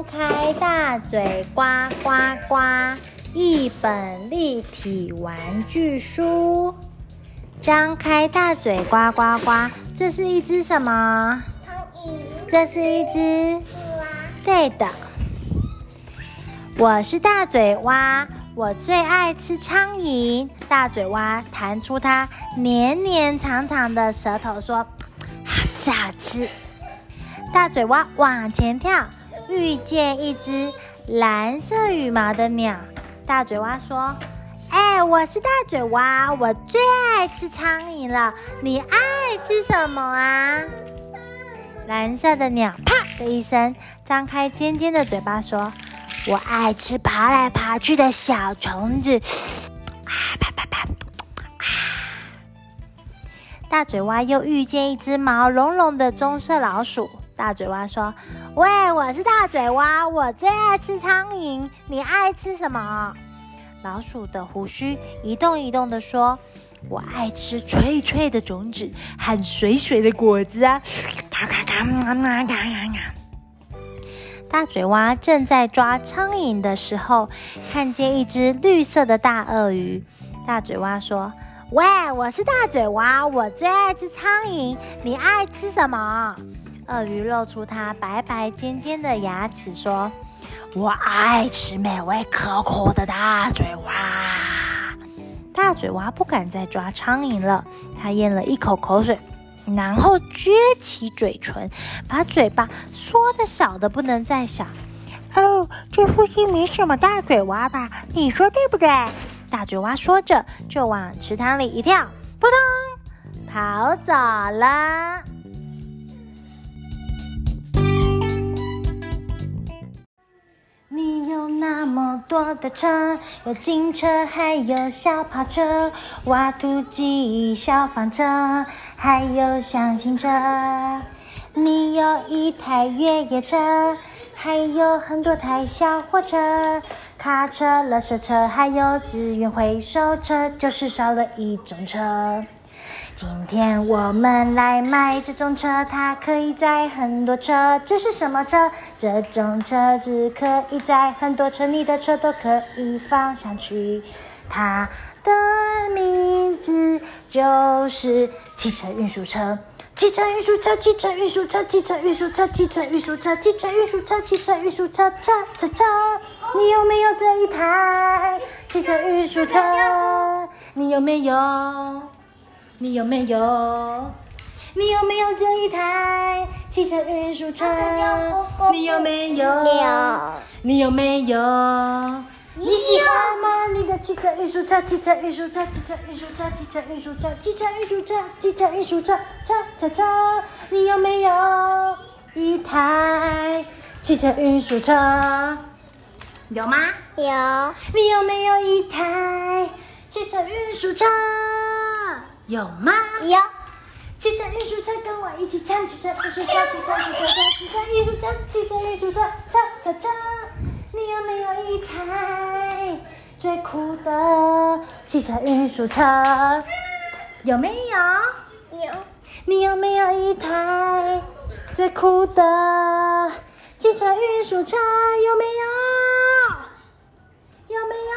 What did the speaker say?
张开大嘴，呱呱呱！一本立体玩具书。张开大嘴，呱呱呱！这是一只什么？苍蝇。这是一只。对的。我是大嘴蛙，我最爱吃苍蝇。大嘴蛙弹出它黏黏长长的舌头，说：“好吃好吃。”大嘴蛙往前跳，遇见一只蓝色羽毛的鸟。大嘴蛙说。哎，我是大嘴蛙，我最爱吃苍蝇了。你爱吃什么啊？蓝色的鸟啪的一声张开尖尖的嘴巴说：“我爱吃爬来爬去的小虫子。”啊啪啪啪啊！大嘴蛙又遇见一只毛茸茸的棕色老鼠。大嘴蛙说：“喂，我是大嘴蛙，我最爱吃苍蝇。你爱吃什么？”老鼠的胡须一动一动的说：“我爱吃脆脆的种子和水水的果子啊！”咔咔咔，咔咔咔咔。大嘴蛙正在抓苍蝇的时候，看见一只绿色的大鳄鱼。大嘴蛙说：“喂，我是大嘴蛙，我最爱吃苍蝇。你爱吃什么？”鳄鱼露出它白白尖尖的牙齿说。我爱吃美味可口的大嘴蛙。大嘴蛙不敢再抓苍蝇了，它咽了一口口水，然后撅起嘴唇，把嘴巴缩的小的不能再小。哦，这附近没什么大嘴蛙吧？你说对不对？大嘴蛙说着，就往池塘里一跳，扑通，跑走了。么多的车，有警车，还有小跑车、挖土机、消防车，还有箱型车。你有一台越野车，还有很多台小货车、卡车、垃圾车，还有资源回收车，就是少了一种车。今天我们来买这种车，它可以载很多车。这是什么车？这种车子可以载很多车，你的车都可以放上去。它的名字就是汽车运输车。汽车运输车，汽车运输车，汽车运输车，汽车运输车，汽车运输车，汽车运输车，车车车。你有没有这一台汽车运输车？你有没有？你有没有？你有没有这一台汽车运输车？你有没有？你有没有？你喜欢吗？你的汽车运输车，汽车运输车，汽车运输车，汽车运输车，汽车运输车，汽车运输车，车车车。你有没有一台汽车运输车？有吗？有。你有没有一台汽车运输车？有吗？有。汽车运输车，跟我一起唱。汽车运输车，汽车运输车，汽车运输车，汽车运输车，车车车。你有没有一台最酷的汽车运输车？有没有？有。你有没有一台最酷的汽车运输车？有没有？有没有？